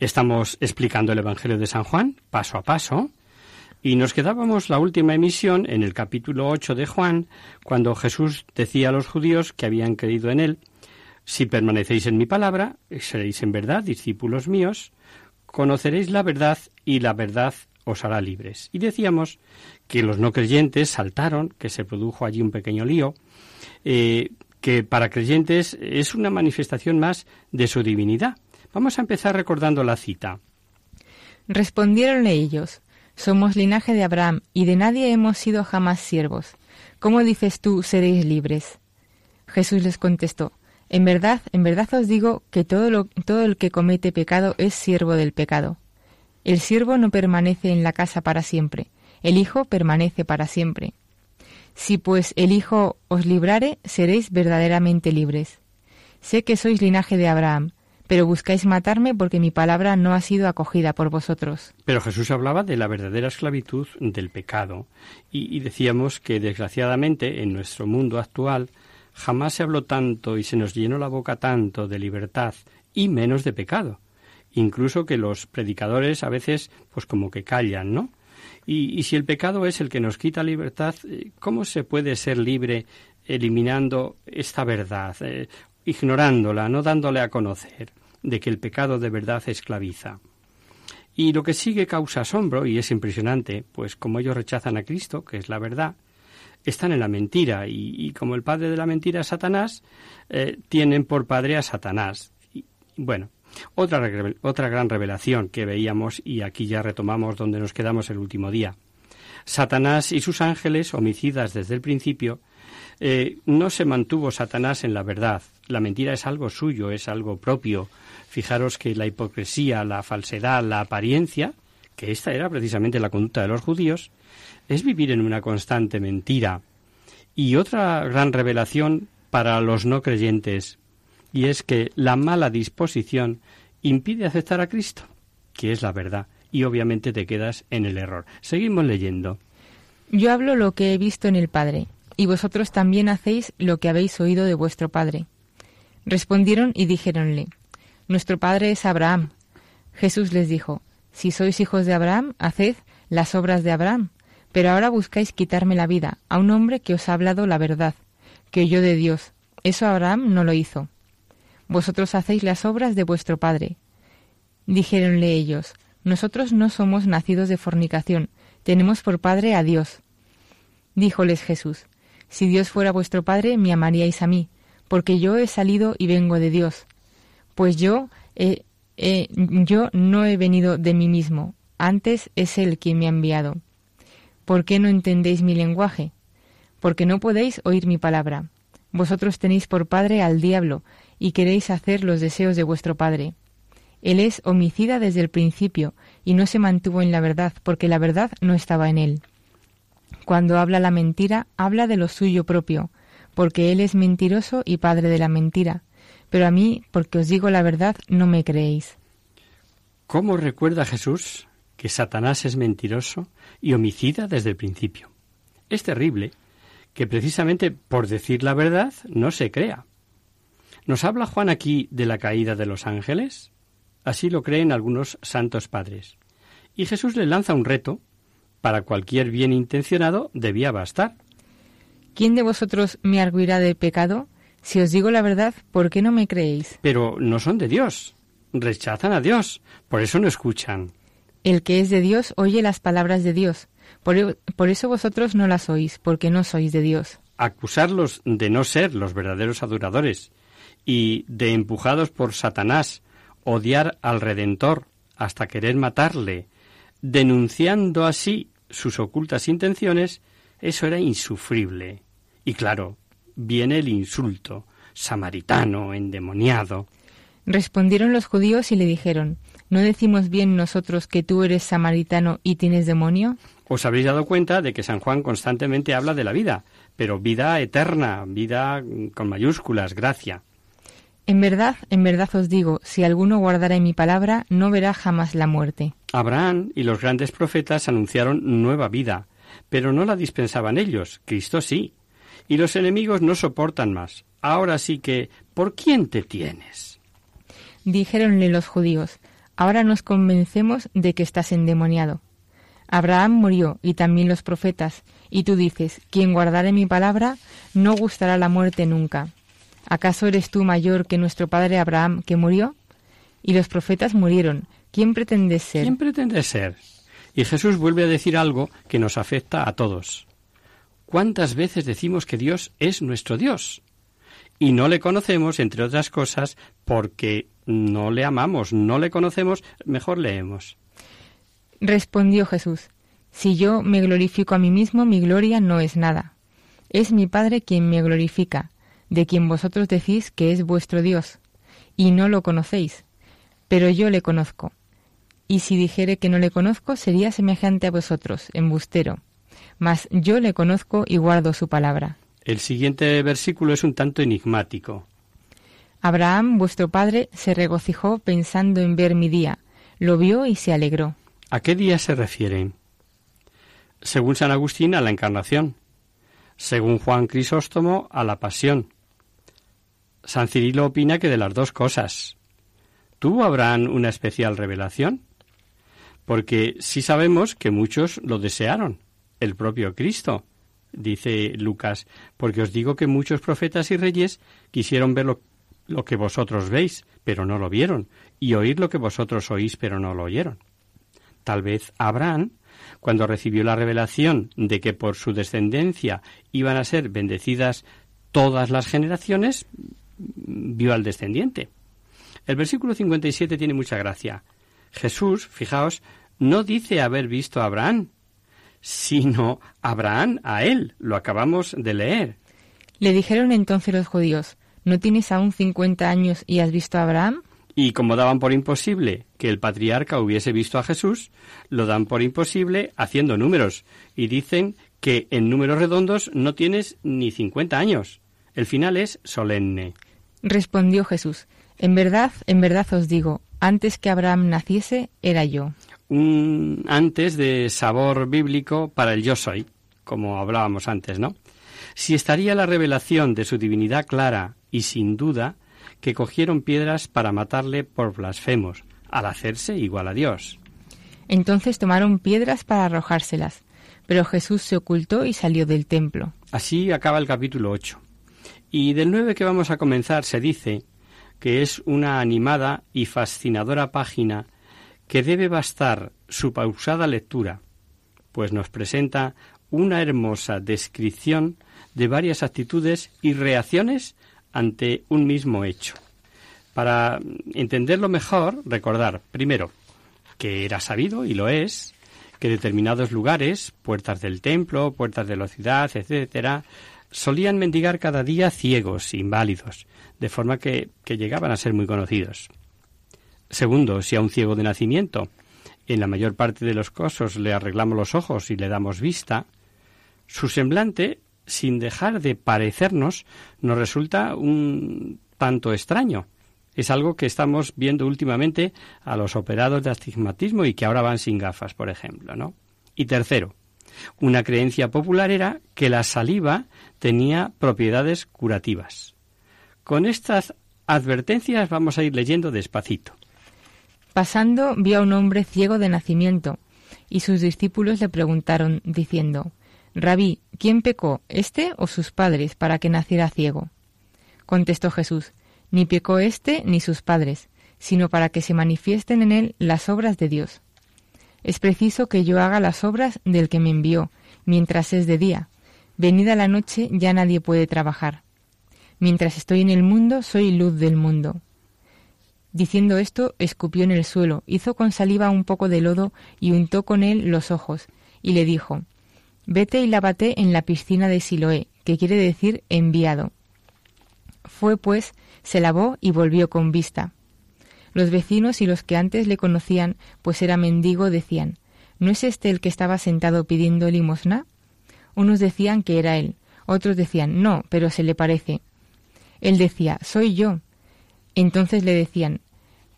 Estamos explicando el Evangelio de San Juan, paso a paso, y nos quedábamos la última emisión en el capítulo 8 de Juan, cuando Jesús decía a los judíos que habían creído en él, si permanecéis en mi palabra, seréis en verdad discípulos míos, conoceréis la verdad y la verdad os hará libres. Y decíamos que los no creyentes saltaron, que se produjo allí un pequeño lío, eh, que para creyentes es una manifestación más de su divinidad. Vamos a empezar recordando la cita. Respondieronle ellos, Somos linaje de Abraham, y de nadie hemos sido jamás siervos. ¿Cómo dices tú, seréis libres? Jesús les contestó, En verdad, en verdad os digo que todo, lo, todo el que comete pecado es siervo del pecado. El siervo no permanece en la casa para siempre, el Hijo permanece para siempre. Si pues el Hijo os librare, seréis verdaderamente libres. Sé que sois linaje de Abraham, pero buscáis matarme porque mi palabra no ha sido acogida por vosotros. Pero Jesús hablaba de la verdadera esclavitud del pecado y, decíamos que desgraciadamente en nuestro mundo actual jamás se habló tanto y se nos llenó la boca tanto de libertad y menos de pecado. Incluso que los predicadores a veces pues como que callan, ¿no? Y, si el pecado es el que nos quita libertad, ¿cómo se puede ser libre eliminando esta verdad? Eh, ignorándola, no dándole a conocer de que el pecado de verdad esclaviza. Y lo que sigue causa asombro, y es impresionante, pues como ellos rechazan a Cristo, que es la verdad, están en la mentira, y, como el padre de la mentira es Satanás, eh, tienen por padre a Satanás. Bueno, otra, otra gran revelación que veíamos, y aquí ya retomamos donde nos quedamos el último día. Satanás y sus ángeles, homicidas desde el principio, eh, no se mantuvo Satanás en la verdad. La mentira es algo suyo, es algo propio. Fijaros que la hipocresía, la falsedad, la apariencia, que esta era precisamente la conducta de los judíos, es vivir en una constante mentira. Y otra gran revelación para los no creyentes, y es que la mala disposición impide aceptar a Cristo, que es la verdad, y obviamente te quedas en el error. Seguimos leyendo. Yo hablo lo que he visto en el Padre, y vosotros también hacéis lo que habéis oído de vuestro padre. Respondieron y dijéronle, Nuestro padre es Abraham. Jesús les dijo, Si sois hijos de Abraham, haced las obras de Abraham. Pero ahora buscáis quitarme la vida a un hombre que os ha hablado la verdad, que oyó de Dios. Eso Abraham no lo hizo. Vosotros hacéis las obras de vuestro padre. Dijéronle ellos, Nosotros no somos nacidos de fornicación, tenemos por padre a Dios. Díjoles Jesús, si Dios fuera vuestro Padre, me amaríais a mí, porque yo he salido y vengo de Dios. Pues yo, eh, yo no he venido de mí mismo, antes es Él quien me ha enviado. ¿Por qué no entendéis mi lenguaje? Porque no podéis oír mi palabra. Vosotros tenéis por padre al diablo, y queréis hacer los deseos de vuestro padre. Él es homicida desde el principio, y no se mantuvo en la verdad, porque la verdad no estaba en él. Cuando habla la mentira, habla de lo suyo propio, porque él es mentiroso y padre de la mentira. Pero a mí, porque os digo la verdad, no me creéis. ¿Cómo recuerda Jesús que Satanás es mentiroso y homicida desde el principio? Es terrible que precisamente por decir la verdad no se crea. ¿Nos habla Juan aquí de la caída de los ángeles? Así lo creen algunos santos padres. Y Jesús le lanza un reto. Para cualquier bien intencionado debía bastar. ¿Quién de vosotros me arguirá de pecado? Si os digo la verdad, ¿por qué no me creéis? Pero no son de Dios. Rechazan a Dios. Por eso no escuchan. El que es de Dios oye las palabras de Dios. Por, por eso vosotros no las oís, porque no sois de Dios. Acusarlos de no ser los verdaderos adoradores y de empujados por Satanás odiar al Redentor hasta querer matarle, denunciando así sus ocultas intenciones, eso era insufrible. Y claro, viene el insulto, samaritano, endemoniado. Respondieron los judíos y le dijeron, ¿no decimos bien nosotros que tú eres samaritano y tienes demonio? Os habréis dado cuenta de que San Juan constantemente habla de la vida, pero vida eterna, vida con mayúsculas, gracia. En verdad, en verdad os digo, si alguno guardara mi palabra, no verá jamás la muerte. Abraham y los grandes profetas anunciaron nueva vida, pero no la dispensaban ellos, Cristo sí. Y los enemigos no soportan más. Ahora sí que, ¿por quién te tienes? Dijéronle los judíos, ahora nos convencemos de que estás endemoniado. Abraham murió y también los profetas, y tú dices, quien guardare mi palabra, no gustará la muerte nunca. ¿Acaso eres tú mayor que nuestro padre Abraham, que murió? Y los profetas murieron. ¿Quién pretendes ser? ¿Quién pretendes ser? Y Jesús vuelve a decir algo que nos afecta a todos. ¿Cuántas veces decimos que Dios es nuestro Dios? Y no le conocemos, entre otras cosas, porque no le amamos, no le conocemos, mejor leemos. Respondió Jesús, Si yo me glorifico a mí mismo, mi gloria no es nada. Es mi Padre quien me glorifica, de quien vosotros decís que es vuestro Dios, y no lo conocéis, pero yo le conozco. Y si dijere que no le conozco, sería semejante a vosotros, embustero. Mas yo le conozco y guardo su palabra. El siguiente versículo es un tanto enigmático. Abraham, vuestro padre, se regocijó pensando en ver mi día. Lo vio y se alegró. ¿A qué día se refieren? Según San Agustín, a la encarnación. Según Juan Crisóstomo, a la pasión. San Cirilo opina que de las dos cosas. ¿Tuvo Abraham una especial revelación? Porque sí sabemos que muchos lo desearon, el propio Cristo, dice Lucas, porque os digo que muchos profetas y reyes quisieron ver lo, lo, que vosotros veis, pero no lo vieron, y oír lo que vosotros oís, pero no lo oyeron. Tal vez Abraham, cuando recibió la revelación de que por su descendencia iban a ser bendecidas todas las generaciones, vio al descendiente. El versículo 57 tiene mucha gracia. Jesús, fijaos, no dice haber visto a Abraham, sino Abraham a él. Lo acabamos de leer. Le dijeron entonces los judíos, ¿no tienes aún cincuenta años y has visto a Abraham? Y como daban por imposible que el patriarca hubiese visto a Jesús, lo dan por imposible haciendo números y dicen que en números redondos no tienes ni cincuenta años. El final es solemne. Respondió Jesús, En verdad, en verdad os digo, antes que Abraham naciese, era yo. Un antes de sabor bíblico para el yo soy, como hablábamos antes, ¿no? Si estaría la revelación de su divinidad clara y sin duda que cogieron piedras para matarle por blasfemos, al hacerse igual a Dios. Entonces tomaron piedras para arrojárselas, pero Jesús se ocultó y salió del templo. Así acaba el capítulo 8. Y del 9 que vamos a comenzar se dice que es una animada y fascinadora página que debe bastar su pausada lectura, pues nos presenta una hermosa descripción de varias actitudes y reacciones ante un mismo hecho. Para entenderlo mejor, recordar, primero, que era sabido, y lo es, que determinados lugares, puertas del templo, puertas de la ciudad, etcétera, solían mendigar cada día ciegos, inválidos, de forma que, llegaban a ser muy conocidos. Segundo, si a un ciego de nacimiento, en la mayor parte de los casos le arreglamos los ojos y le damos vista, su semblante, sin dejar de parecernos, nos resulta un tanto extraño. Es algo que estamos viendo últimamente a los operados de astigmatismo y que ahora van sin gafas, por ejemplo, ¿no? Y tercero, una creencia popular era que la saliva tenía propiedades curativas. Con estas advertencias vamos a ir leyendo despacito. Pasando vio a un hombre ciego de nacimiento, y sus discípulos le preguntaron, diciendo, Rabí, ¿quién pecó, este o sus padres, para que naciera ciego? Contestó Jesús, ni pecó éste ni sus padres, sino para que se manifiesten en él las obras de Dios. Es preciso que yo haga las obras del que me envió, mientras es de día. Venida la noche ya nadie puede trabajar. Mientras estoy en el mundo, soy luz del mundo. Diciendo esto, escupió en el suelo, hizo con saliva un poco de lodo y untó con él los ojos, y le dijo, Vete y lávate en la piscina de Siloé, que quiere decir enviado. Fue pues se lavó y volvió con vista. Los vecinos y los que antes le conocían, pues era mendigo, decían, ¿No es este el que estaba sentado pidiendo limosna? Unos decían que era él, otros decían, no, pero se le parece. Él decía, soy yo. Entonces le decían,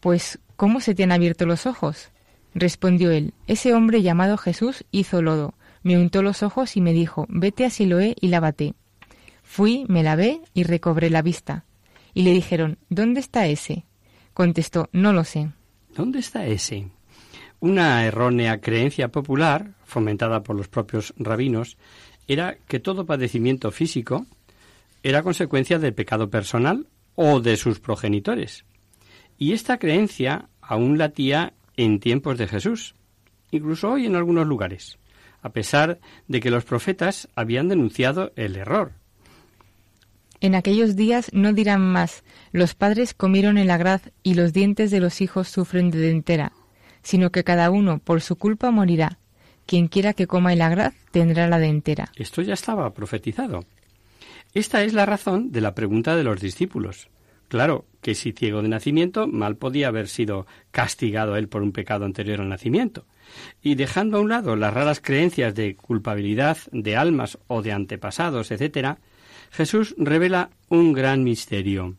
pues, ¿cómo se te han abierto los ojos? Respondió él, ese hombre llamado Jesús hizo lodo, me untó los ojos y me dijo, vete a Siloé y lávate. Fui, me lavé y recobré la vista. Y le dijeron, ¿Dónde está ese? Contestó, no lo sé. ¿Dónde está ese? Una errónea creencia popular, fomentada por los propios rabinos, era que todo padecimiento físico era consecuencia del pecado personal o de sus progenitores. Y esta creencia aún latía en tiempos de Jesús, incluso hoy en algunos lugares, a pesar de que los profetas habían denunciado el error. En aquellos días no dirán más, los padres comieron el agraz y los dientes de los hijos sufren de dentera, sino que cada uno por su culpa morirá. Quien quiera que coma el agraz tendrá la dentera. Esto ya estaba profetizado. Esta es la razón de la pregunta de los discípulos. Claro que si ciego de nacimiento, mal podía haber sido castigado él por un pecado anterior al nacimiento. Y dejando a un lado las raras creencias de culpabilidad de almas o de antepasados, etc., Jesús revela un gran misterio.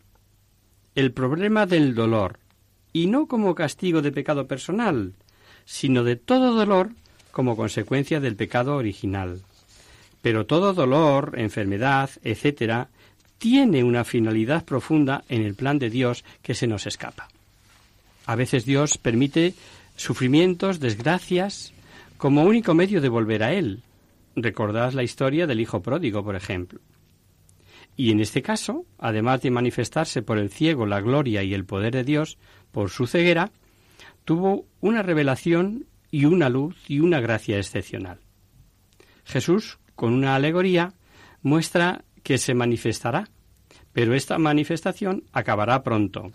El problema del dolor, y no como castigo de pecado personal, sino de todo dolor como consecuencia del pecado original. Pero todo dolor, enfermedad, etc., tiene una finalidad profunda en el plan de Dios que se nos escapa. A veces Dios permite sufrimientos, desgracias, como único medio de volver a Él. Recordad la historia del Hijo Pródigo, por ejemplo. Y en este caso, además de manifestarse por el ciego la gloria y el poder de Dios por su ceguera, tuvo una revelación y una luz y una gracia excepcional. Jesús, con una alegoría, muestra que se manifestará, pero esta manifestación acabará pronto.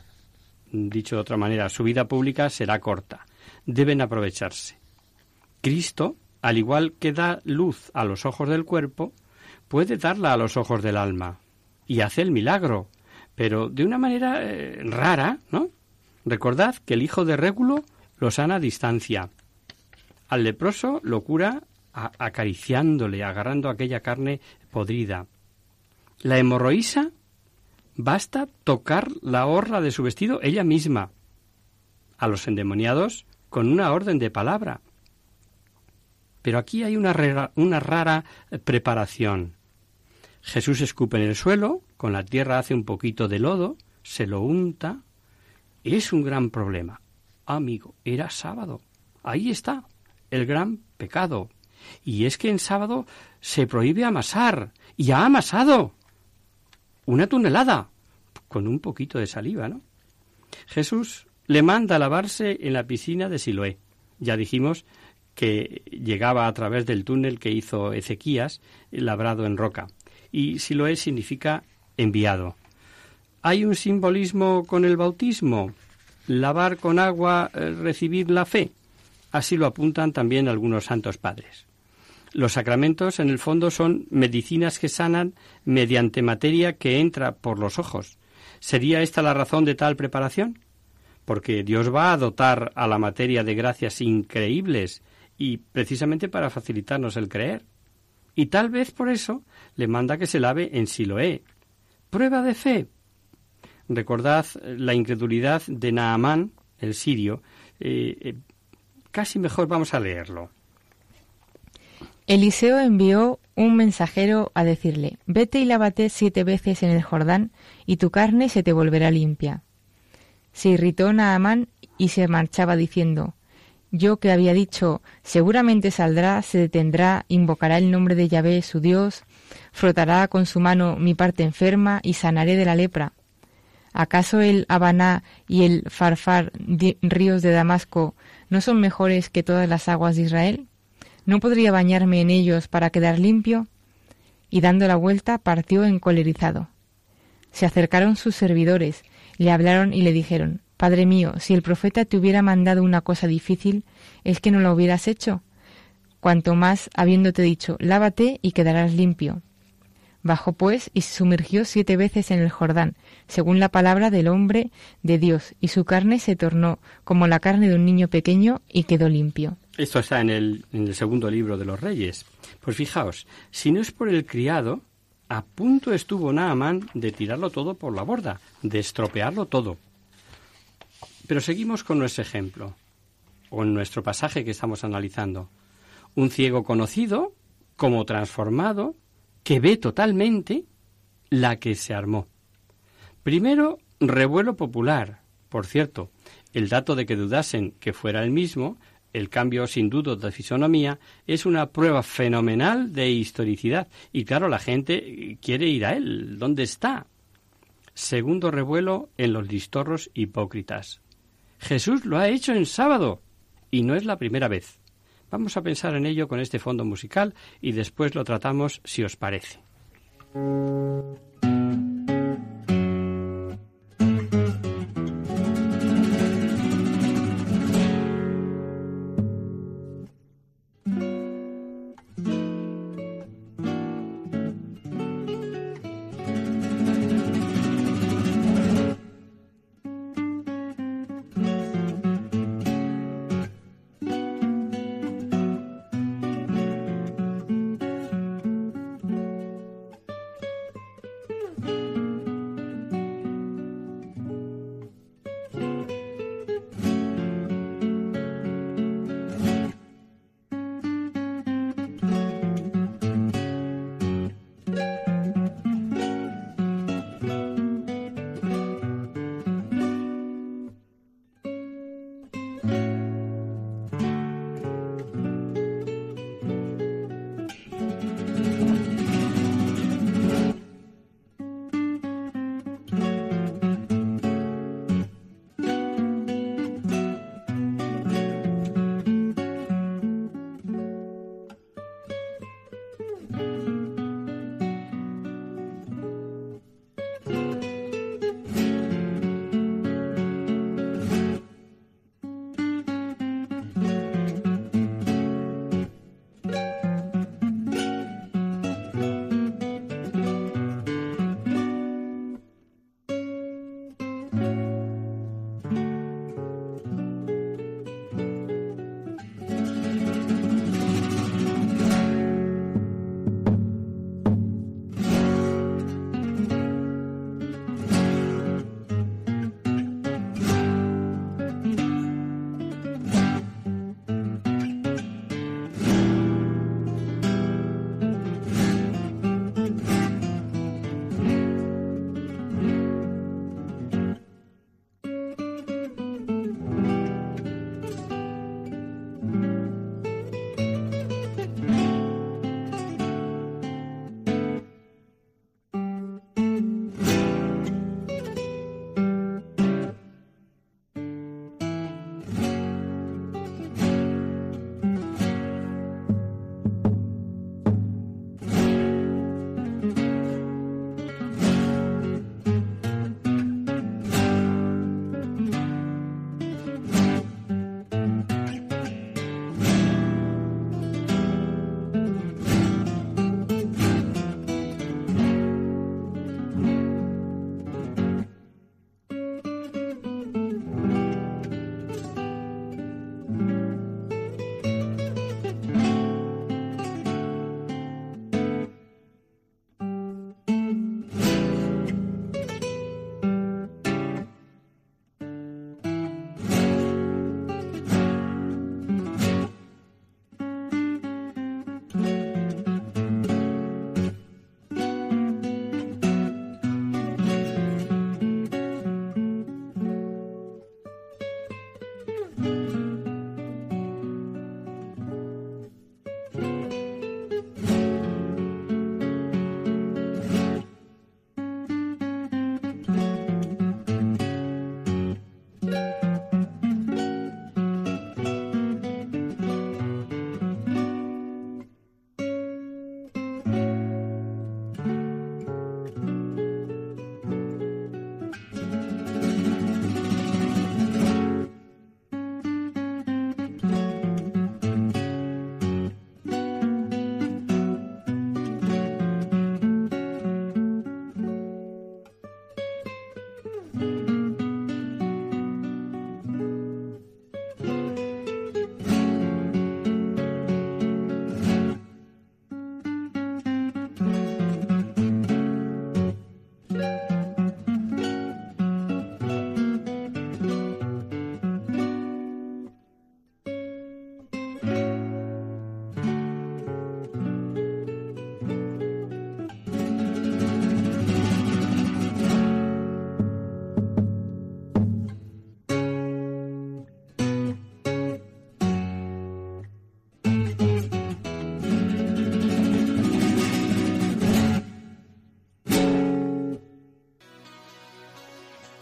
Dicho de otra manera, su vida pública será corta. Deben aprovecharse. Cristo, al igual que da luz a los ojos del cuerpo, puede darla a los ojos del alma y hace el milagro, pero de una manera eh, rara, ¿no? Recordad que el hijo de Régulo lo sana a distancia. Al leproso lo cura acariciándole, agarrando aquella carne podrida. La hemorroísa basta tocar la horra de su vestido ella misma. A los endemoniados con una orden de palabra. Pero aquí hay una, una rara preparación. Jesús escupe en el suelo, con la tierra hace un poquito de lodo, se lo unta. Es un gran problema. Amigo, era sábado. Ahí está, el gran pecado. Y es que en sábado se prohíbe amasar. Y ha amasado. Una tonelada. Con un poquito de saliva, ¿no? Jesús le manda a lavarse en la piscina de Siloé. Ya dijimos que llegaba a través del túnel que hizo Ezequías, labrado en roca y si lo es significa enviado. ¿Hay un simbolismo con el bautismo? Lavar con agua, eh, recibir la fe. Así lo apuntan también algunos santos padres. Los sacramentos, en el fondo, son medicinas que sanan mediante materia que entra por los ojos. ¿Sería esta la razón de tal preparación? Porque Dios va a dotar a la materia de gracias increíbles y precisamente para facilitarnos el creer. Y tal vez por eso le manda que se lave en Siloé. Prueba de fe. Recordad la incredulidad de Naamán, el sirio. Eh, eh, casi mejor vamos a leerlo. Eliseo envió un mensajero a decirle, vete y lávate siete veces en el Jordán, y tu carne se te volverá limpia. Se irritó Naamán y se marchaba diciendo, yo que había dicho, seguramente saldrá, se detendrá, invocará el nombre de Yahvé, su Dios, frotará con su mano mi parte enferma y sanaré de la lepra. ¿Acaso el Habaná y el Farfar, ríos de Damasco, no son mejores que todas las aguas de Israel? ¿No podría bañarme en ellos para quedar limpio? Y dando la vuelta partió encolerizado. Se acercaron sus servidores, le hablaron y le dijeron, Padre mío, si el profeta te hubiera mandado una cosa difícil, ¿es que no la hubieras hecho? Cuanto más habiéndote dicho, lávate y quedarás limpio. Bajó pues y se sumergió siete veces en el Jordán, según la palabra del hombre de Dios, y su carne se tornó como la carne de un niño pequeño y quedó limpio. Esto está en el, en el segundo libro de los Reyes. Pues fijaos, si no es por el criado, a punto estuvo Naamán de tirarlo todo por la borda, de estropearlo todo. Pero seguimos con nuestro ejemplo, o en nuestro pasaje que estamos analizando. Un ciego conocido, como transformado, que ve totalmente la que se armó. Primero, revuelo popular. Por cierto, el dato de que dudasen que fuera el mismo, el cambio sin duda de fisonomía, es una prueba fenomenal de historicidad. Y claro, la gente quiere ir a él. ¿Dónde está? Segundo revuelo en los listorros hipócritas. Jesús lo ha hecho en sábado y no es la primera vez. Vamos a pensar en ello con este fondo musical y después lo tratamos si os parece.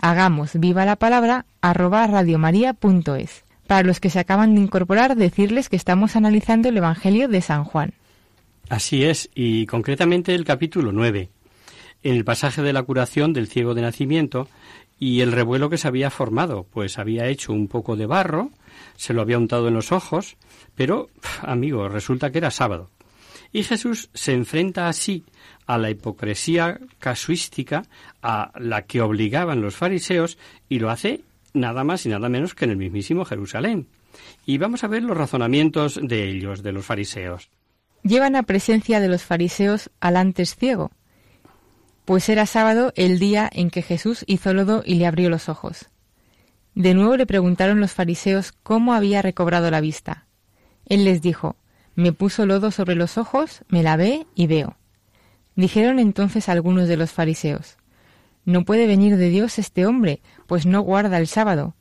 hagamos viva la palabra arroba radiomaria.es. Para los que se acaban de incorporar, decirles que estamos analizando el Evangelio de San Juan. Así es, y concretamente el capítulo 9, en el pasaje de la curación del ciego de nacimiento y el revuelo que se había formado, pues había hecho un poco de barro, se lo había untado en los ojos, pero, amigo, resulta que era sábado. Y Jesús se enfrenta así a la hipocresía casuística a la que obligaban los fariseos y lo hace nada más y nada menos que en el mismísimo Jerusalén. Y vamos a ver los razonamientos de ellos, de los fariseos. Llevan a presencia de los fariseos al antes ciego, pues era sábado el día en que Jesús hizo lodo y le abrió los ojos. De nuevo le preguntaron los fariseos cómo había recobrado la vista. Él les dijo, me puso lodo sobre los ojos, me lavé y veo. Dijeron entonces algunos de los fariseos, No puede venir de Dios este hombre, pues no guarda el sábado.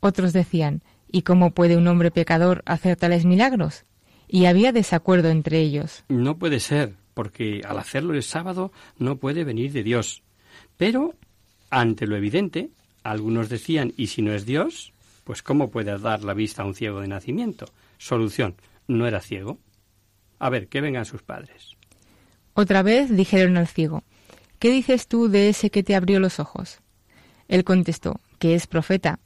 Otros decían, ¿Y cómo puede un hombre pecador hacer tales milagros? Y había desacuerdo entre ellos. No puede ser, porque al hacerlo el sábado no puede venir de Dios. Pero, ante lo evidente, algunos decían, ¿y si no es Dios? Pues ¿cómo puede dar la vista a un ciego de nacimiento? Solución, no era ciego. A ver, que vengan sus padres. Otra vez dijeron al ciego, ¿qué dices tú de ese que te abrió los ojos? Él contestó, que es profeta.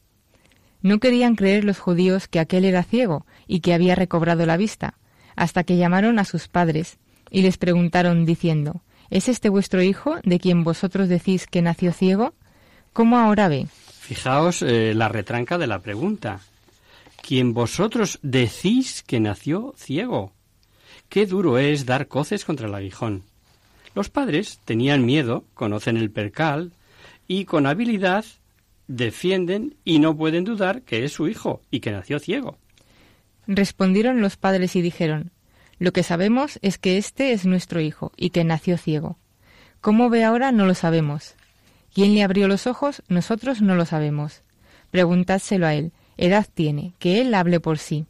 No querían creer los judíos que aquel era ciego y que había recobrado la vista, hasta que llamaron a sus padres y les preguntaron diciendo, ¿Es este vuestro hijo de quien vosotros decís que nació ciego? ¿Cómo ahora ve? Fijaos eh, la retranca de la pregunta. ¿Quien vosotros decís que nació ciego? Qué duro es dar coces contra el aguijón. Los padres tenían miedo, conocen el percal y con habilidad defienden y no pueden dudar que es su hijo y que nació ciego. Respondieron los padres y dijeron, Lo que sabemos es que este es nuestro hijo y que nació ciego. ¿Cómo ve ahora? No lo sabemos. ¿Quién le abrió los ojos? Nosotros no lo sabemos. Preguntádselo a él. Edad tiene, que él hable por sí.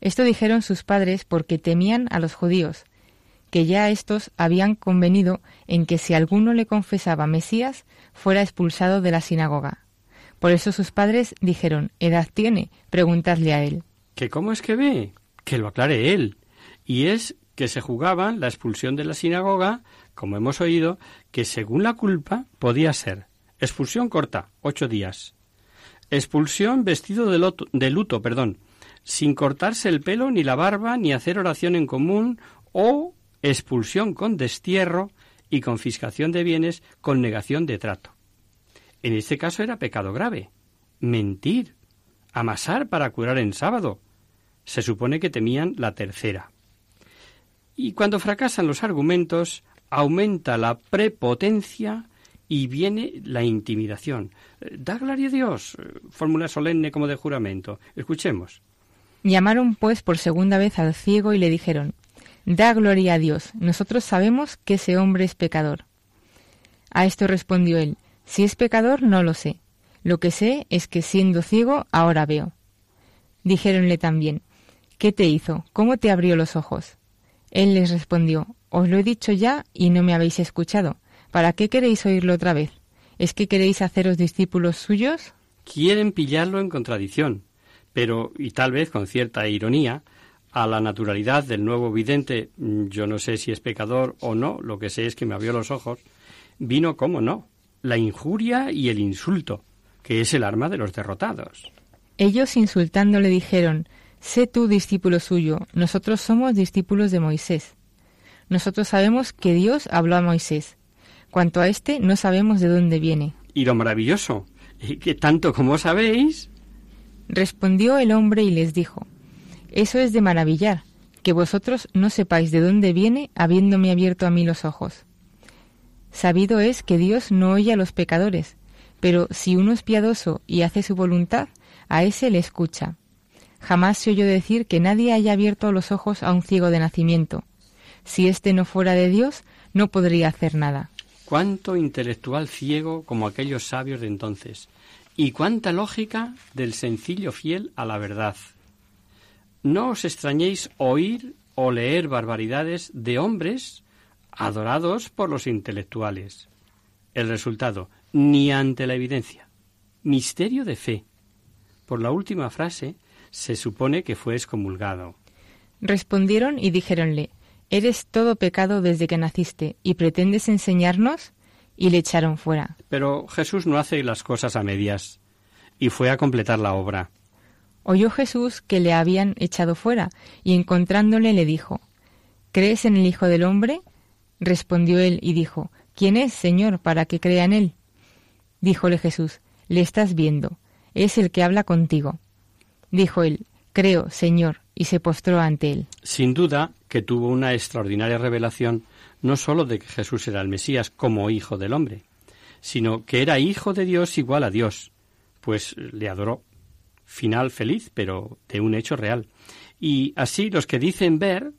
Esto dijeron sus padres porque temían a los judíos, que ya éstos habían convenido en que si alguno le confesaba Mesías, fuera expulsado de la sinagoga. Por eso sus padres dijeron, ¿edad tiene? Preguntadle a él. ¿Que cómo es que ve? Que lo aclare él. Y es que se jugaban la expulsión de la sinagoga, como hemos oído, que según la culpa podía ser expulsión corta, ocho días, expulsión vestido de, de luto, perdón, sin cortarse el pelo, ni la barba, ni hacer oración en común, o expulsión con destierro y confiscación de bienes con negación de trato. En este caso era pecado grave. Mentir. Amasar para curar en sábado. Se supone que temían la tercera. Y cuando fracasan los argumentos, aumenta la prepotencia y viene la intimidación. Da gloria a Dios. Fórmula solemne como de juramento. Escuchemos. Llamaron pues por segunda vez al ciego y le dijeron, Da gloria a Dios, nosotros sabemos que ese hombre es pecador. A esto respondió él, Si es pecador no lo sé, lo que sé es que siendo ciego ahora veo. Dijéronle también, ¿qué te hizo? ¿Cómo te abrió los ojos? Él les respondió, Os lo he dicho ya y no me habéis escuchado. ¿Para qué queréis oírlo otra vez? ¿Es que queréis haceros discípulos suyos? Quieren pillarlo en contradicción pero, y tal vez con cierta ironía, a la naturalidad del nuevo vidente, mm, yo no sé si es pecador o no, lo que sé es que me abrió los ojos, vino, como no, la injuria y el insulto, que es el arma de los derrotados. Ellos insultando le dijeron, Sé tú discípulo suyo, nosotros somos discípulos de Moisés. Nosotros sabemos que Dios habló a Moisés. Cuanto a este, no sabemos de dónde viene. Y lo maravilloso, que tanto como sabéis, Respondió el hombre y les dijo, Eso es de maravillar, que vosotros no sepáis de dónde viene habiéndome abierto a mí los ojos. Sabido es que Dios no oye a los pecadores, Pero si uno es piadoso y hace su voluntad, a ese le escucha. Jamás se oyó decir que nadie haya abierto los ojos a un ciego de nacimiento. Si éste no fuera de Dios, no podría hacer nada. Cuánto intelectual ciego como aquellos sabios de entonces, y cuánta lógica del sencillo fiel a la verdad. No os extrañéis oír o leer barbaridades de hombres adorados por los intelectuales. El resultado, ni ante la evidencia. Misterio de fe. Por la última frase, se supone que fue excomulgado. Respondieron y dijéronle, Eres todo pecado desde que naciste, y pretendes enseñarnos, y le echaron fuera. Pero Jesús no hace las cosas a medias, y fue a completar la obra. Oyó Jesús que le habían echado fuera, y encontrándole le dijo, ¿Crees en el Hijo del Hombre? Respondió él y dijo, ¿Quién es, Señor, para que crea en él? Díjole Jesús, Le estás viendo, es el que habla contigo. Dijo él, Creo, Señor, y se postró ante él. Sin duda que tuvo una extraordinaria revelación no sólo de que Jesús era el Mesías como hijo del hombre, sino que era hijo de Dios igual a Dios, pues le adoró. Final feliz, pero de un hecho real. Y así los que dicen ver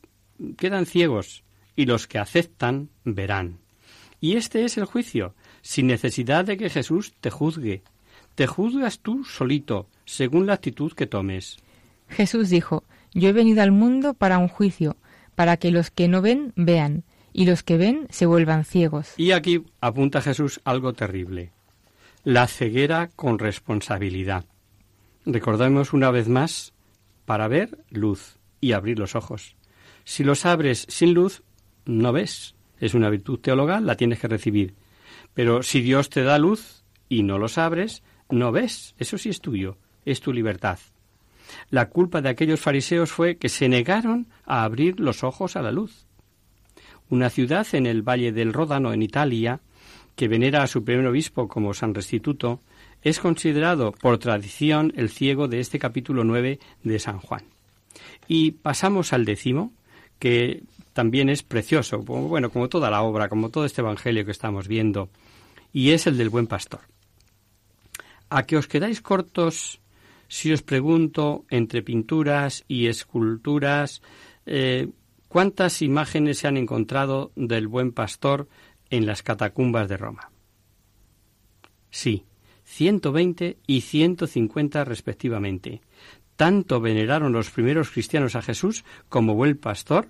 quedan ciegos, y los que aceptan verán. Y este es el juicio, sin necesidad de que Jesús te juzgue. Te juzgas tú solito, según la actitud que tomes. Jesús dijo, Yo he venido al mundo para un juicio, para que los que no ven vean, y los que ven se vuelvan ciegos. Y aquí apunta Jesús algo terrible. La ceguera con responsabilidad. Recordemos una vez más, para ver, luz y abrir los ojos. Si los abres sin luz, no ves. Es una virtud teologal, la tienes que recibir. Pero si Dios te da luz y no los abres, no ves. Eso sí es tuyo, es tu libertad. La culpa de aquellos fariseos fue que se negaron a abrir los ojos a la luz. Una ciudad en el Valle del Ródano, en Italia, que venera a su primer obispo como San Restituto, es considerado por tradición el ciego de este capítulo 9 de San Juan. Y pasamos al décimo, que también es precioso, bueno, como toda la obra, como todo este evangelio que estamos viendo, y es el del buen pastor. A que os quedáis cortos si os pregunto entre pinturas y esculturas eh, cuántas imágenes se han encontrado del buen pastor en las catacumbas de Roma. Sí, 120 y 150 respectivamente. Tanto veneraron los primeros cristianos a Jesús como buen pastor,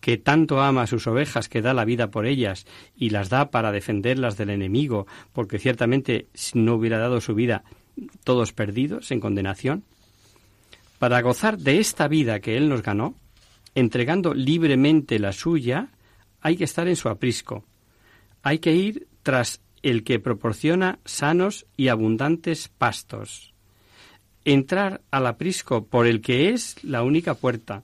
que tanto ama a sus ovejas que da la vida por ellas y las da para defenderlas del enemigo, porque ciertamente si no hubiera dado su vida todos perdidos en condenación, para gozar de esta vida que Él nos ganó, entregando libremente la suya, hay que estar en su aprisco. Hay que ir tras el que proporciona sanos y abundantes pastos. Entrar al aprisco por el que es la única puerta.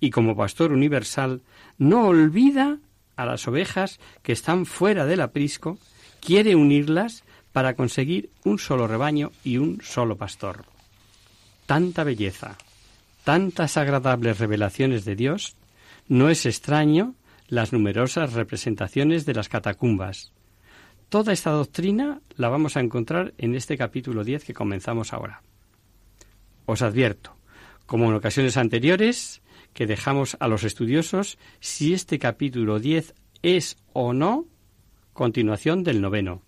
Y como pastor universal, no olvida a las ovejas que están fuera del aprisco, quiere unirlas para conseguir un solo rebaño y un solo pastor. Tanta belleza, tantas agradables revelaciones de Dios, no es extraño las numerosas representaciones de las catacumbas. Toda esta doctrina la vamos a encontrar en este capítulo 10 que comenzamos ahora. Os advierto, como en ocasiones anteriores, que dejamos a los estudiosos si este capítulo 10 es o no continuación del noveno.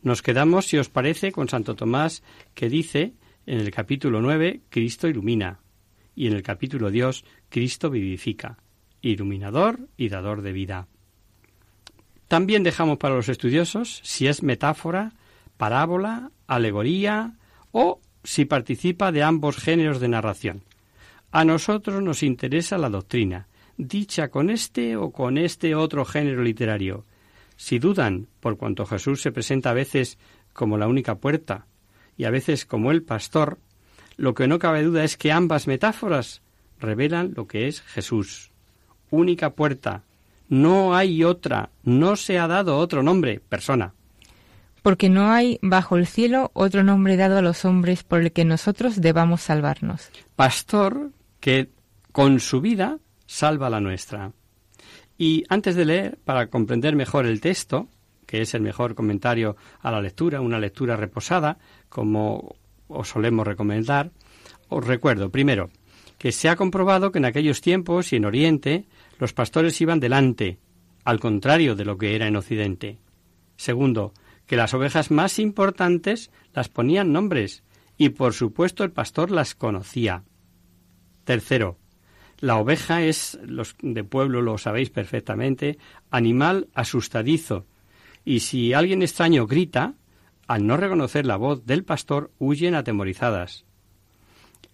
Nos quedamos, si os parece, con Santo Tomás, que dice en el capítulo 9, Cristo ilumina, y en el capítulo 2, Cristo vivifica, iluminador y dador de vida. También dejamos para los estudiosos si es metáfora, parábola, alegoría o si participa de ambos géneros de narración. A nosotros nos interesa la doctrina, dicha con este o con este otro género literario, si dudan, por cuanto Jesús se presenta a veces como la única puerta y a veces como el pastor, lo que no cabe duda es que ambas metáforas revelan lo que es Jesús. Única puerta. No hay otra. No se ha dado otro nombre, persona. Porque no hay bajo el cielo otro nombre dado a los hombres por el que nosotros debamos salvarnos. Pastor que con su vida salva la nuestra. Y antes de leer, para comprender mejor el texto, que es el mejor comentario a la lectura, una lectura reposada, como os solemos recomendar, os recuerdo, primero, que se ha comprobado que en aquellos tiempos y en Oriente los pastores iban delante, al contrario de lo que era en Occidente. Segundo, que las ovejas más importantes las ponían nombres y por supuesto el pastor las conocía. Tercero, la oveja es, los de pueblo lo sabéis perfectamente, animal asustadizo, y si alguien extraño grita, al no reconocer la voz del pastor, huyen atemorizadas.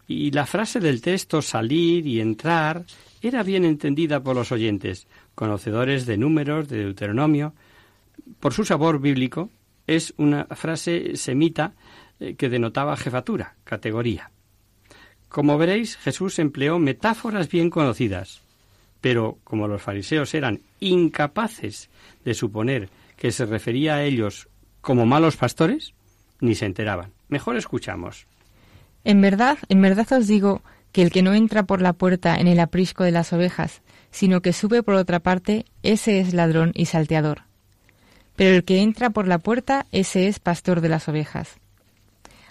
Y la frase del texto salir y entrar era bien entendida por los oyentes, conocedores de números, de Deuteronomio. Por su sabor bíblico, es una frase semita eh, que denotaba jefatura, categoría. Como veréis, Jesús empleó metáforas bien conocidas, pero como los fariseos eran incapaces de suponer que se refería a ellos como malos pastores, ni se enteraban. Mejor escuchamos. En verdad, en verdad os digo que el que no entra por la puerta en el aprisco de las ovejas, sino que sube por otra parte, ese es ladrón y salteador. Pero el que entra por la puerta, ese es pastor de las ovejas.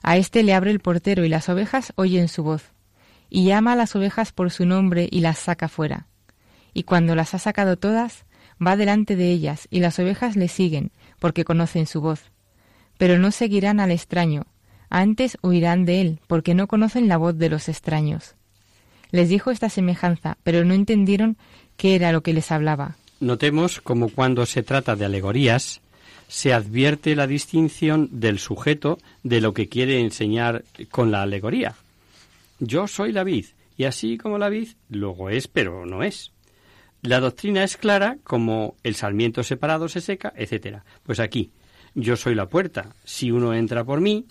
A éste le abre el portero y las ovejas oyen su voz, y llama a las ovejas por su nombre y las saca fuera. Y cuando las ha sacado todas, va delante de ellas, y las ovejas le siguen, porque conocen su voz. Pero no seguirán al extraño, antes huirán de él, porque no conocen la voz de los extraños. Les dijo esta semejanza, pero no entendieron qué era lo que les hablaba. Notemos como cuando se trata de alegorías, se advierte la distinción del sujeto de lo que quiere enseñar con la alegoría. Yo soy la vid, y así como la vid, luego es, pero no es. La doctrina es clara como el sarmiento separado se seca, etcétera. Pues aquí, yo soy la puerta. Si uno entra por mí,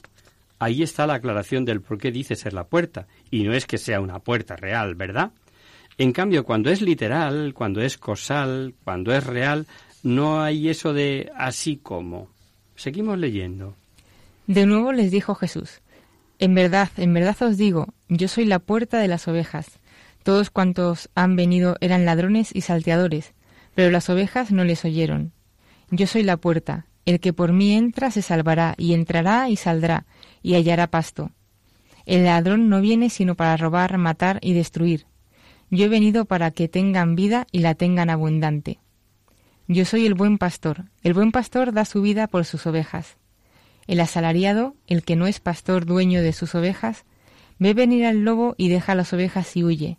ahí está la aclaración del por qué dice ser la puerta. Y no es que sea una puerta real, ¿verdad? En cambio, cuando es literal, cuando es cosal, cuando es real, no hay eso de así como. Seguimos leyendo. De nuevo les dijo Jesús, En verdad, en verdad os digo, yo soy la puerta de las ovejas. Todos cuantos han venido eran ladrones y salteadores, pero las ovejas no les oyeron. Yo soy la puerta, el que por mí entra se salvará, y entrará y saldrá, y hallará pasto. El ladrón no viene sino para robar, matar y destruir. Yo he venido para que tengan vida y la tengan abundante. Yo soy el buen pastor. El buen pastor da su vida por sus ovejas. El asalariado, el que no es pastor dueño de sus ovejas, ve venir al lobo y deja las ovejas y huye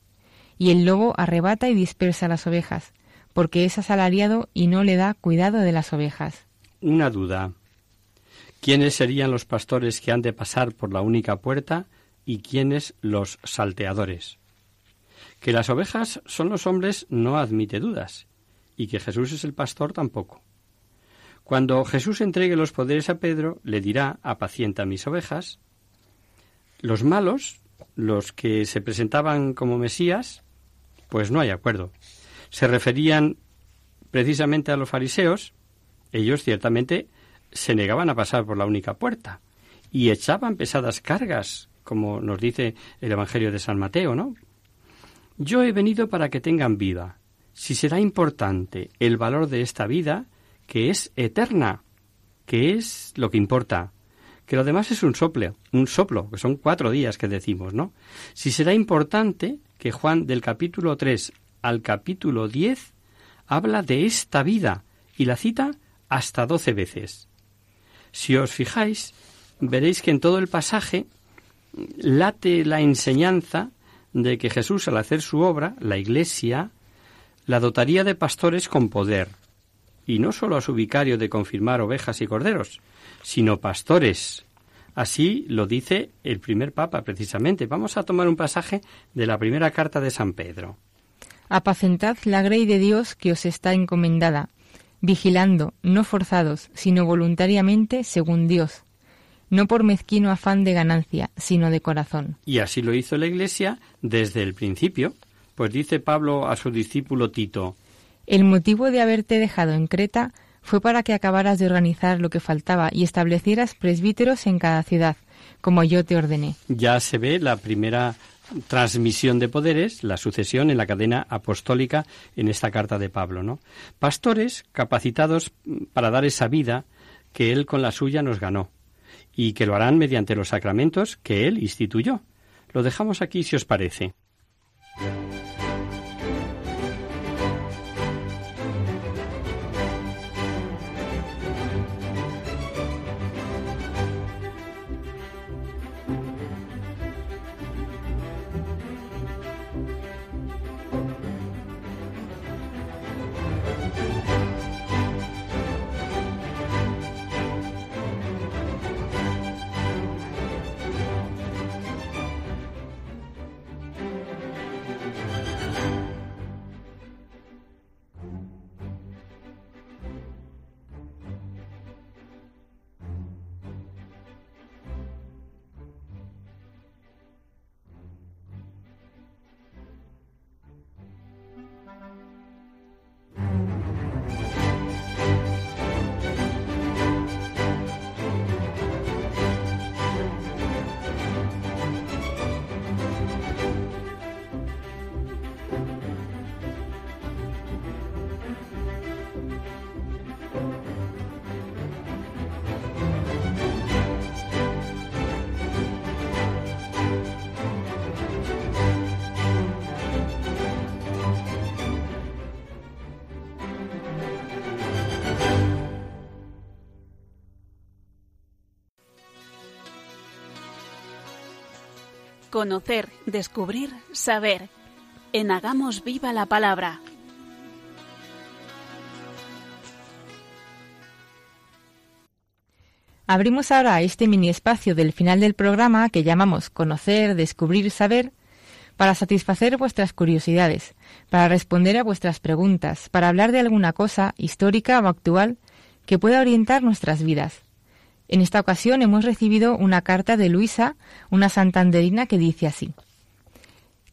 y el lobo arrebata y dispersa las ovejas, porque es asalariado y no le da cuidado de las ovejas. Una duda. ¿Quiénes serían los pastores que han de pasar por la única puerta y quiénes los salteadores? Que las ovejas son los hombres no admite dudas, y que Jesús es el pastor tampoco. Cuando Jesús entregue los poderes a Pedro, le dirá, apacienta mis ovejas. Los malos, los que se presentaban como Mesías, pues no hay acuerdo. Se referían precisamente a los fariseos. Ellos ciertamente se negaban a pasar por la única puerta y echaban pesadas cargas, como nos dice el Evangelio de San Mateo, ¿no? Yo he venido para que tengan vida. Si será importante el valor de esta vida, que es eterna, que es lo que importa, que lo demás es un soplo, un soplo, que son cuatro días que decimos, ¿no? Si será importante, que Juan del capítulo 3 al capítulo 10 habla de esta vida y la cita hasta doce veces. Si os fijáis, veréis que en todo el pasaje late la enseñanza de que Jesús al hacer su obra, la Iglesia, la dotaría de pastores con poder, y no sólo a su vicario de confirmar ovejas y corderos, sino pastores, Así lo dice el primer papa, precisamente. Vamos a tomar un pasaje de la primera carta de San Pedro. Apacentad la grey de Dios que os está encomendada, vigilando, no forzados, sino voluntariamente según Dios, no por mezquino afán de ganancia, sino de corazón. Y así lo hizo la Iglesia desde el principio, pues dice Pablo a su discípulo Tito, El motivo de haberte dejado en Creta fue para que acabaras de organizar lo que faltaba y establecieras presbíteros en cada ciudad, como yo te ordené. Ya se ve la primera transmisión de poderes, la sucesión en la cadena apostólica en esta carta de Pablo, ¿no? Pastores capacitados para dar esa vida que él con la suya nos ganó y que lo harán mediante los sacramentos que él instituyó. Lo dejamos aquí si os parece. Conocer, descubrir, saber. En Hagamos Viva la Palabra. Abrimos ahora este mini espacio del final del programa que llamamos Conocer, Descubrir, Saber para satisfacer vuestras curiosidades, para responder a vuestras preguntas, para hablar de alguna cosa histórica o actual que pueda orientar nuestras vidas. En esta ocasión hemos recibido una carta de Luisa, una santanderina, que dice así.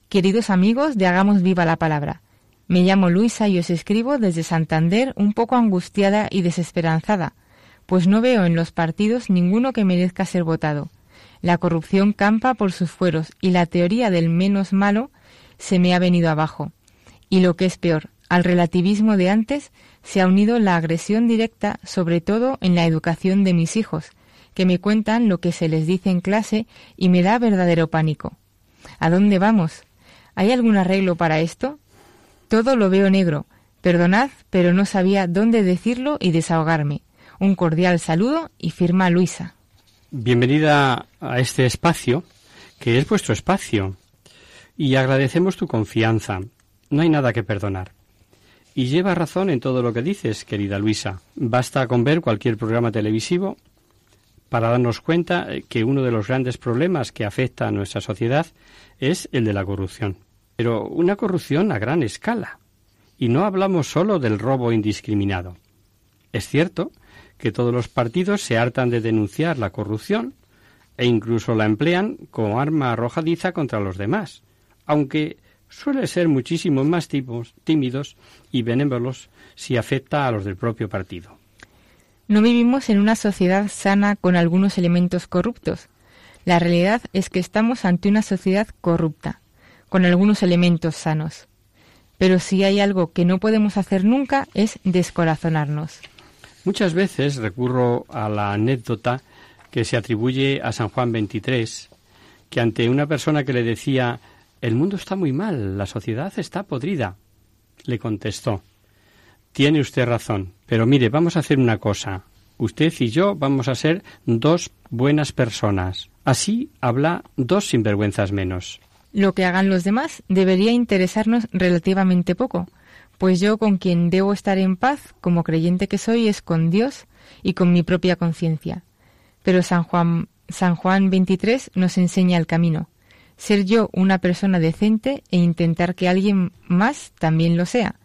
Queridos amigos de Hagamos Viva la Palabra, me llamo Luisa y os escribo desde Santander un poco angustiada y desesperanzada, pues no veo en los partidos ninguno que merezca ser votado. La corrupción campa por sus fueros y la teoría del menos malo se me ha venido abajo. Y lo que es peor, al relativismo de antes se ha unido la agresión directa, sobre todo en la educación de mis hijos, que me cuentan lo que se les dice en clase y me da verdadero pánico. ¿A dónde vamos? ¿Hay algún arreglo para esto? Todo lo veo negro. Perdonad, pero no sabía dónde decirlo y desahogarme. Un cordial saludo y firma Luisa. Bienvenida a este espacio, que es vuestro espacio, y agradecemos tu confianza. No hay nada que perdonar. Y lleva razón en todo lo que dices, querida Luisa. Basta con ver cualquier programa televisivo para darnos cuenta eh, que uno de los grandes problemas que afecta a nuestra sociedad es el de la corrupción. Pero una corrupción a gran escala. Y no hablamos solo del robo indiscriminado. Es cierto que todos los partidos se hartan de denunciar la corrupción e incluso la emplean como arma arrojadiza contra los demás, aunque suele ser muchísimo más tímidos y benévolos si afecta a los del propio partido. No vivimos en una sociedad sana con algunos elementos corruptos. La realidad es que estamos ante una sociedad corrupta, con algunos elementos sanos. Pero si hay algo que no podemos hacer nunca es descorazonarnos. Muchas veces recurro a la anécdota que se atribuye a San Juan XXIII, que ante una persona que le decía el mundo está muy mal, la sociedad está podrida. Le contestó Tiene usted razón, pero mire, vamos a hacer una cosa. Usted y yo vamos a ser dos buenas personas. Así habla dos sinvergüenzas menos. Lo que hagan los demás debería interesarnos relativamente poco, pues yo con quien debo estar en paz, como creyente que soy, es con Dios y con mi propia conciencia. Pero San Juan, San Juan 23 nos enseña el camino ser yo una persona decente e intentar que alguien más también lo sea.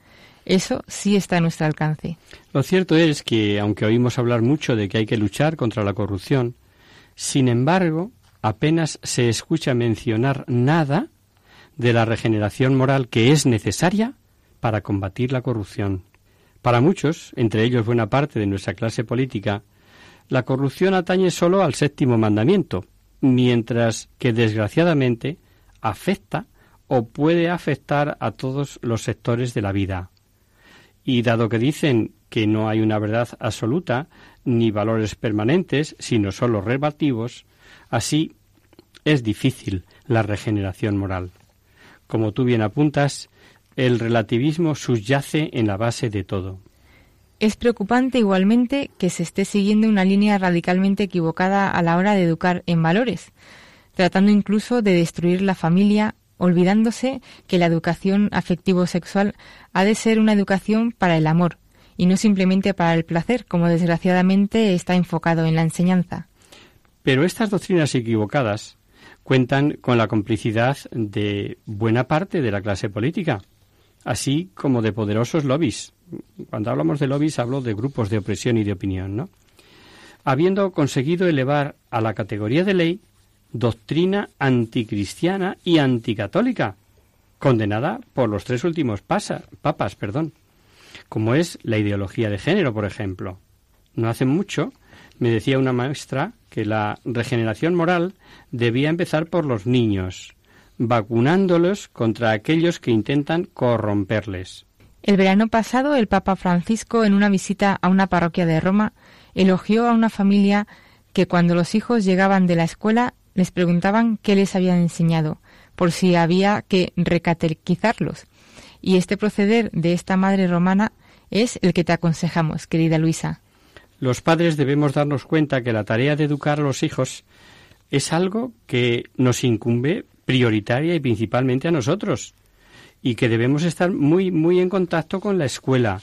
Eso sí está a nuestro alcance. Lo cierto es que, aunque oímos hablar mucho de que hay que luchar contra la corrupción, sin embargo, apenas se escucha mencionar nada de la regeneración moral que es necesaria para combatir la corrupción. Para muchos, entre ellos buena parte de nuestra clase política, la corrupción atañe solo al séptimo mandamiento, mientras que desgraciadamente afecta o puede afectar a todos los sectores de la vida. Y dado que dicen que no hay una verdad absoluta ni valores permanentes, sino solo relativos, así es difícil la regeneración moral. Como tú bien apuntas, el relativismo subyace en la base de todo. Es preocupante igualmente que se esté siguiendo una línea radicalmente equivocada a la hora de educar en valores, tratando incluso de destruir la familia, olvidándose que la educación afectivo-sexual ha de ser una educación para el amor y no simplemente para el placer, como desgraciadamente está enfocado en la enseñanza. Pero estas doctrinas equivocadas cuentan con la complicidad de buena parte de la clase política, así como de poderosos lobbies. Cuando hablamos de lobbies hablo de grupos de opresión y de opinión, ¿no? Habiendo conseguido elevar a la categoría de ley doctrina anticristiana y anticatólica, condenada por los tres últimos papas, perdón, como es la ideología de género, por ejemplo. No hace mucho me decía una maestra que la regeneración moral debía empezar por los niños, vacunándolos contra aquellos que intentan corromperles. El verano pasado, el Papa Francisco, en una visita a una parroquia de Roma, elogió a una familia que cuando los hijos llegaban de la escuela les preguntaban qué les habían enseñado, por si había que recatequizarlos. Y este proceder de esta madre romana es el que te aconsejamos, querida Luisa. Los padres debemos darnos cuenta que la tarea de educar a los hijos es algo que nos incumbe prioritaria y principalmente a nosotros y que debemos estar muy muy en contacto con la escuela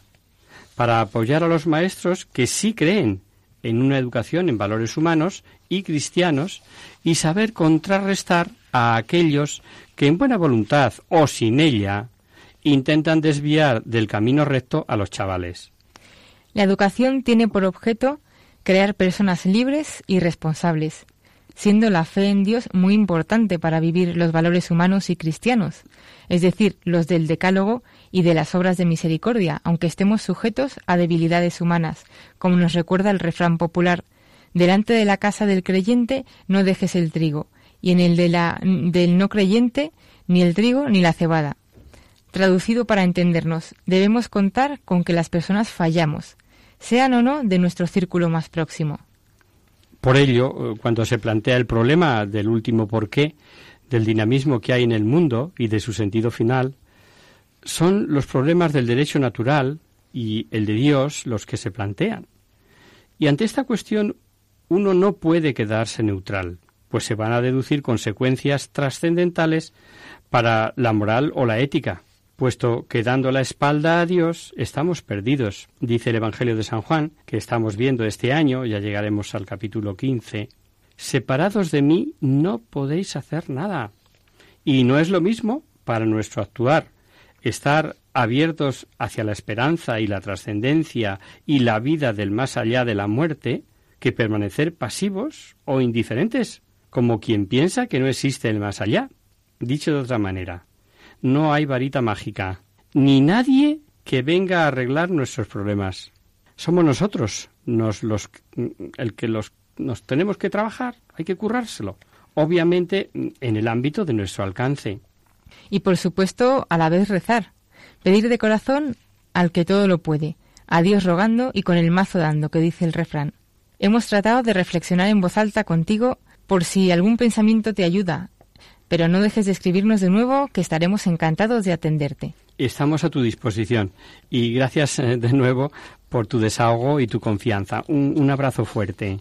para apoyar a los maestros que sí creen en una educación en valores humanos y cristianos y saber contrarrestar a aquellos que en buena voluntad o sin ella intentan desviar del camino recto a los chavales. La educación tiene por objeto crear personas libres y responsables, siendo la fe en Dios muy importante para vivir los valores humanos y cristianos, es decir, los del Decálogo y de las obras de misericordia, aunque estemos sujetos a debilidades humanas, como nos recuerda el refrán popular Delante de la casa del creyente no dejes el trigo, y en el de la, del no creyente ni el trigo ni la cebada. Traducido para entendernos, debemos contar con que las personas fallamos, sean o no de nuestro círculo más próximo. Por ello, eh, cuando se plantea el problema del último porqué, del dinamismo que hay en el mundo y de su sentido final, son los problemas del derecho natural y el de Dios los que se plantean. Y ante esta cuestión uno no puede quedarse neutral, pues se van a deducir consecuencias trascendentales para la moral o la ética, puesto que dando la espalda a Dios estamos perdidos. Dice el Evangelio de San Juan, que estamos viendo este año, ya llegaremos al capítulo 15, separados de mí no podéis hacer nada. Y no es lo mismo para nuestro actuar estar abiertos hacia la esperanza y la trascendencia y la vida del más allá de la muerte, que permanecer pasivos o indiferentes, como quien piensa que no existe el más allá. Dicho de otra manera, no hay varita mágica, ni nadie que venga a arreglar nuestros problemas. Somos nosotros nos, los, el que los, nos tenemos que trabajar, hay que currárselo. Obviamente en el ámbito de nuestro alcance. Y por supuesto, a la vez rezar. Pedir de corazón al que todo lo puede, a Dios rogando y con el mazo dando, que dice el refrán. Hemos tratado de reflexionar en voz alta contigo por si algún pensamiento te ayuda pero no dejes de escribirnos de nuevo, que estaremos encantados de atenderte. Estamos a tu disposición y gracias eh, de nuevo por tu desahogo y tu confianza. Un, un abrazo fuerte.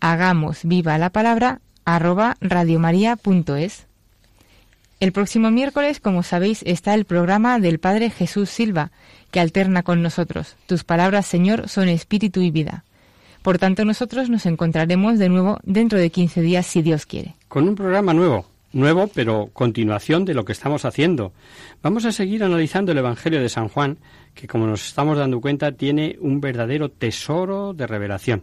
hagamos viva la palabra arroba radiomaria.es. El próximo miércoles, como sabéis, está el programa del Padre Jesús Silva, que alterna con nosotros. Tus palabras, Señor, son espíritu y vida. Por tanto, nosotros nos encontraremos de nuevo dentro de 15 días, si Dios quiere. Con un programa nuevo, nuevo, pero continuación de lo que estamos haciendo. Vamos a seguir analizando el Evangelio de San Juan, que como nos estamos dando cuenta tiene un verdadero tesoro de revelación.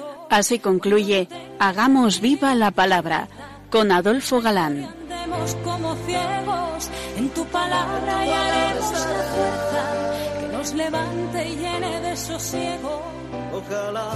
Así concluye Hagamos viva la palabra con Adolfo Galán. Como ciegos, en tu palabra y haremos la fuerza que nos levante y llene de sosiego. Ojalá